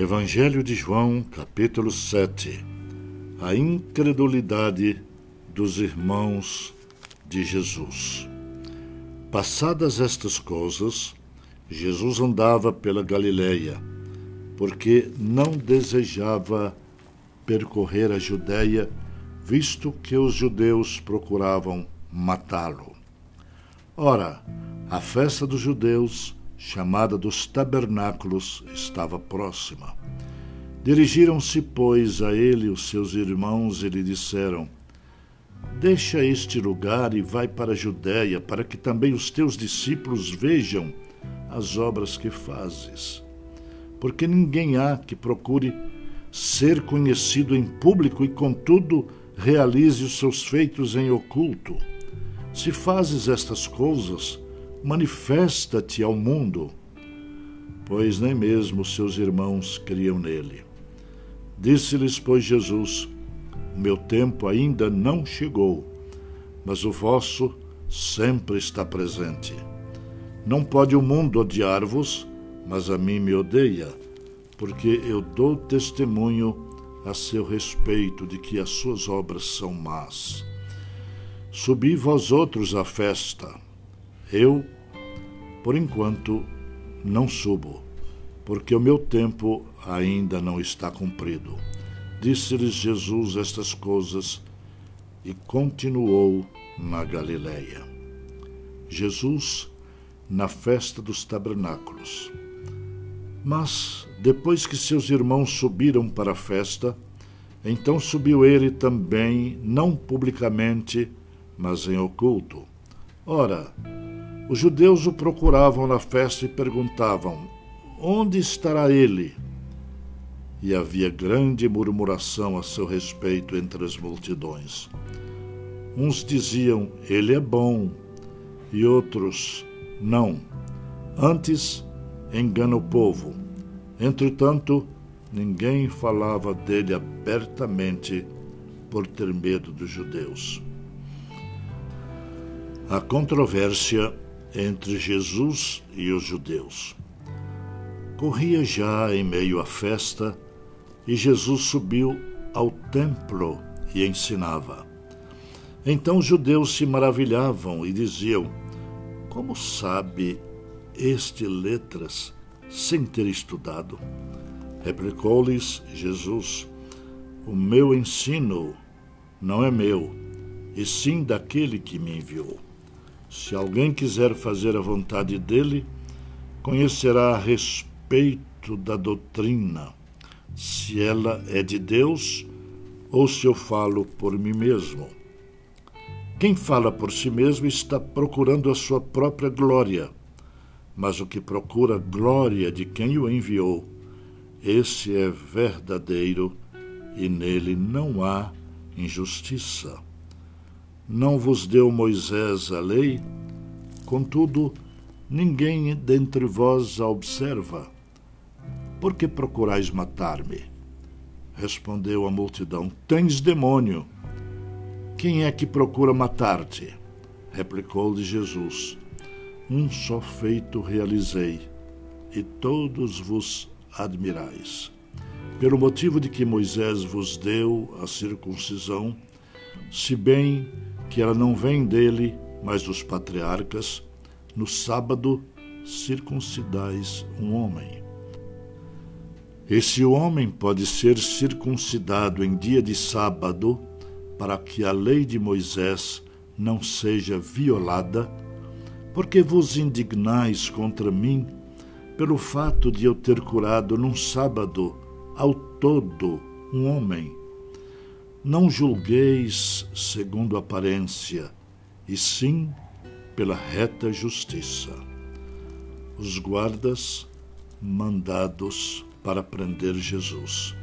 Evangelho de João, capítulo 7 A incredulidade dos irmãos de Jesus. Passadas estas coisas, Jesus andava pela Galileia, porque não desejava percorrer a Judéia, visto que os judeus procuravam matá-lo. Ora, a festa dos judeus, chamada dos tabernáculos, estava próxima. Dirigiram-se, pois, a ele os seus irmãos e lhe disseram: Deixa este lugar e vai para a Judéia, para que também os teus discípulos vejam as obras que fazes. Porque ninguém há que procure ser conhecido em público e, contudo, realize os seus feitos em oculto. Se fazes estas coisas, manifesta-te ao mundo, pois nem mesmo seus irmãos criam nele. Disse-lhes, pois, Jesus: O meu tempo ainda não chegou, mas o vosso sempre está presente. Não pode o mundo odiar-vos, mas a mim me odeia, porque eu dou testemunho a seu respeito de que as suas obras são más. Subi vós outros à festa. Eu, por enquanto, não subo, porque o meu tempo ainda não está cumprido. Disse-lhes Jesus estas coisas e continuou na Galileia. Jesus na festa dos tabernáculos. Mas, depois que seus irmãos subiram para a festa, então subiu ele também, não publicamente, mas em oculto. Ora, os judeus o procuravam na festa e perguntavam: Onde estará ele? E havia grande murmuração a seu respeito entre as multidões. Uns diziam: Ele é bom, e outros: não. Antes, engana o povo. Entretanto, ninguém falava dele abertamente por ter medo dos judeus. A controvérsia entre Jesus e os judeus. Corria já em meio à festa e Jesus subiu ao templo e ensinava. Então os judeus se maravilhavam e diziam: como sabe este letras sem ter estudado? Replicou-lhes Jesus: O meu ensino não é meu, e sim daquele que me enviou. Se alguém quiser fazer a vontade dele, conhecerá a respeito da doutrina, se ela é de Deus ou se eu falo por mim mesmo. Quem fala por si mesmo está procurando a sua própria glória, mas o que procura glória de quem o enviou, esse é verdadeiro e nele não há injustiça. Não vos deu Moisés a lei? Contudo, ninguém dentre vós a observa. Por que procurais matar-me? Respondeu a multidão: Tens demônio. Quem é que procura matar-te? Replicou-lhe Jesus: Um só feito realizei, e todos vos admirais. Pelo motivo de que Moisés vos deu a circuncisão, se bem que ela não vem dele, mas dos patriarcas, no sábado circuncidais um homem. Esse homem pode ser circuncidado em dia de sábado para que a lei de Moisés não seja violada, porque vos indignais contra mim pelo fato de eu ter curado num sábado ao todo um homem. Não julgueis segundo aparência, e sim pela reta justiça. Os guardas mandados para prender Jesus.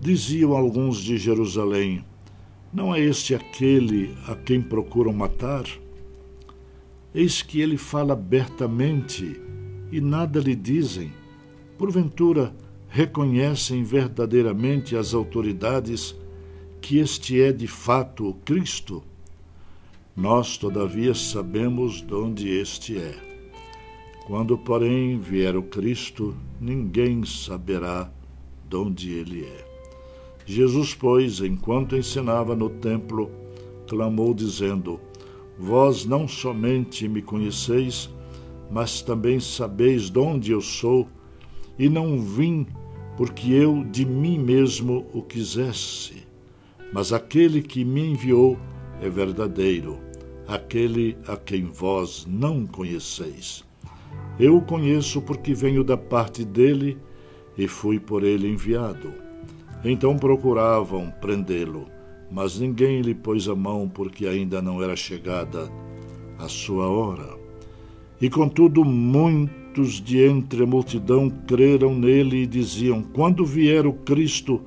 Diziam alguns de Jerusalém: não é este aquele a quem procuram matar? Eis que ele fala abertamente e nada lhe dizem. Porventura, reconhecem verdadeiramente as autoridades que este é de fato o Cristo? Nós, todavia, sabemos de onde este é. Quando, porém, vier o Cristo, ninguém saberá de onde ele é. Jesus, pois, enquanto ensinava no templo, clamou, dizendo: Vós não somente me conheceis, mas também sabeis de onde eu sou, e não vim porque eu de mim mesmo o quisesse. Mas aquele que me enviou é verdadeiro, aquele a quem vós não conheceis. Eu o conheço porque venho da parte dele e fui por ele enviado. Então procuravam prendê-lo, mas ninguém lhe pôs a mão porque ainda não era chegada a sua hora. E contudo, muitos de entre a multidão creram nele e diziam: Quando vier o Cristo,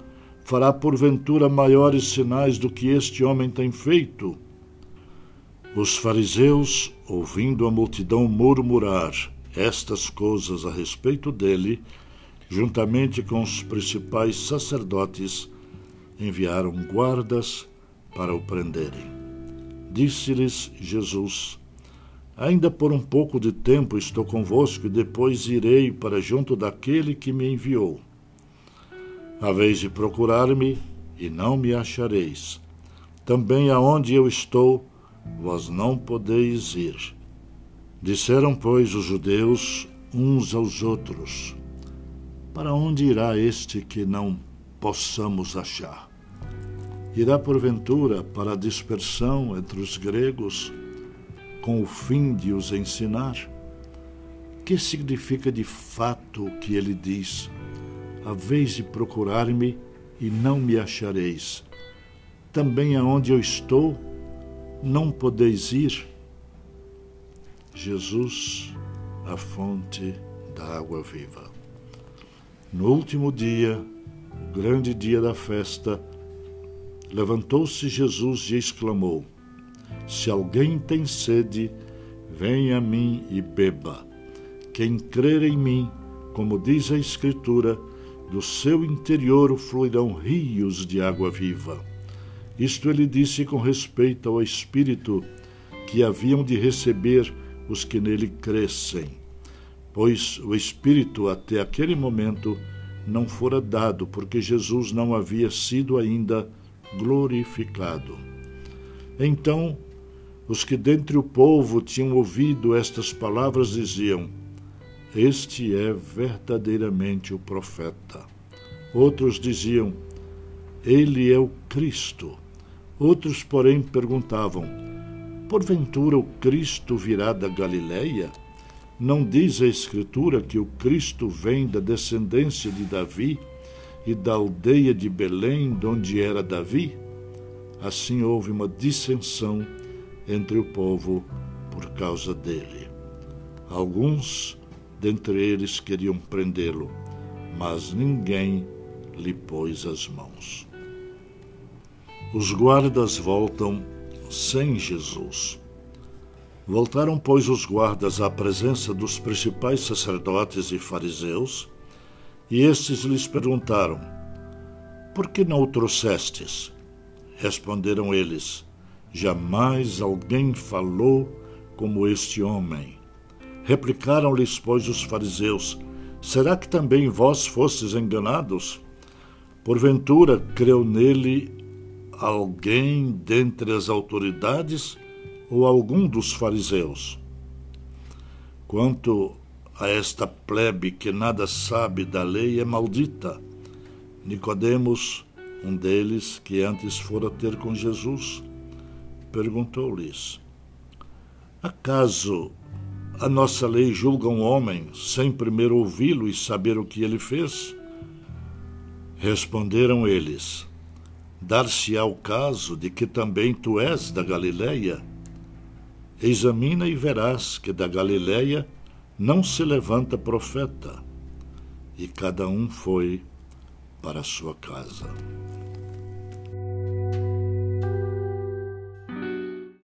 fará porventura maiores sinais do que este homem tem feito? Os fariseus, ouvindo a multidão murmurar, estas coisas a respeito dele, juntamente com os principais sacerdotes, enviaram guardas para o prenderem. Disse-lhes Jesus: Ainda por um pouco de tempo estou convosco e depois irei para junto daquele que me enviou. Haveis de procurar-me e não me achareis. Também aonde eu estou, vós não podeis ir. Disseram, pois, os judeus uns aos outros: Para onde irá este que não possamos achar? Irá porventura para a dispersão entre os gregos, com o fim de os ensinar? Que significa de fato o que ele diz? Haveis de procurar-me e não me achareis. Também aonde eu estou, não podeis ir Jesus, a fonte da água viva. No último dia, o grande dia da festa, levantou-se Jesus e exclamou: Se alguém tem sede, venha a mim e beba. Quem crer em mim, como diz a Escritura, do seu interior fluirão rios de água viva. Isto ele disse com respeito ao Espírito que haviam de receber os que nele crescem, pois o Espírito até aquele momento não fora dado, porque Jesus não havia sido ainda glorificado. Então, os que dentre o povo tinham ouvido estas palavras diziam: Este é verdadeiramente o profeta. Outros diziam: Ele é o Cristo. Outros, porém, perguntavam: Porventura o Cristo virá da Galileia? Não diz a Escritura que o Cristo vem da descendência de Davi e da aldeia de Belém, de onde era Davi? Assim houve uma dissensão entre o povo por causa dele. Alguns dentre eles queriam prendê-lo, mas ninguém lhe pôs as mãos. Os guardas voltam sem Jesus. Voltaram, pois, os guardas à presença dos principais sacerdotes e fariseus, e estes lhes perguntaram: Por que não o trouxestes? Responderam eles: Jamais alguém falou como este homem. Replicaram-lhes, pois, os fariseus: Será que também vós fostes enganados? Porventura creu nele alguém dentre as autoridades ou algum dos fariseus? Quanto a esta plebe que nada sabe da lei é maldita. Nicodemos, um deles que antes fora ter com Jesus, perguntou-lhes: Acaso a nossa lei julga um homem sem primeiro ouvi-lo e saber o que ele fez? Responderam eles: dar-se-á o caso de que também tu és da Galileia? Examina e verás que da Galileia não se levanta profeta. E cada um foi para sua casa.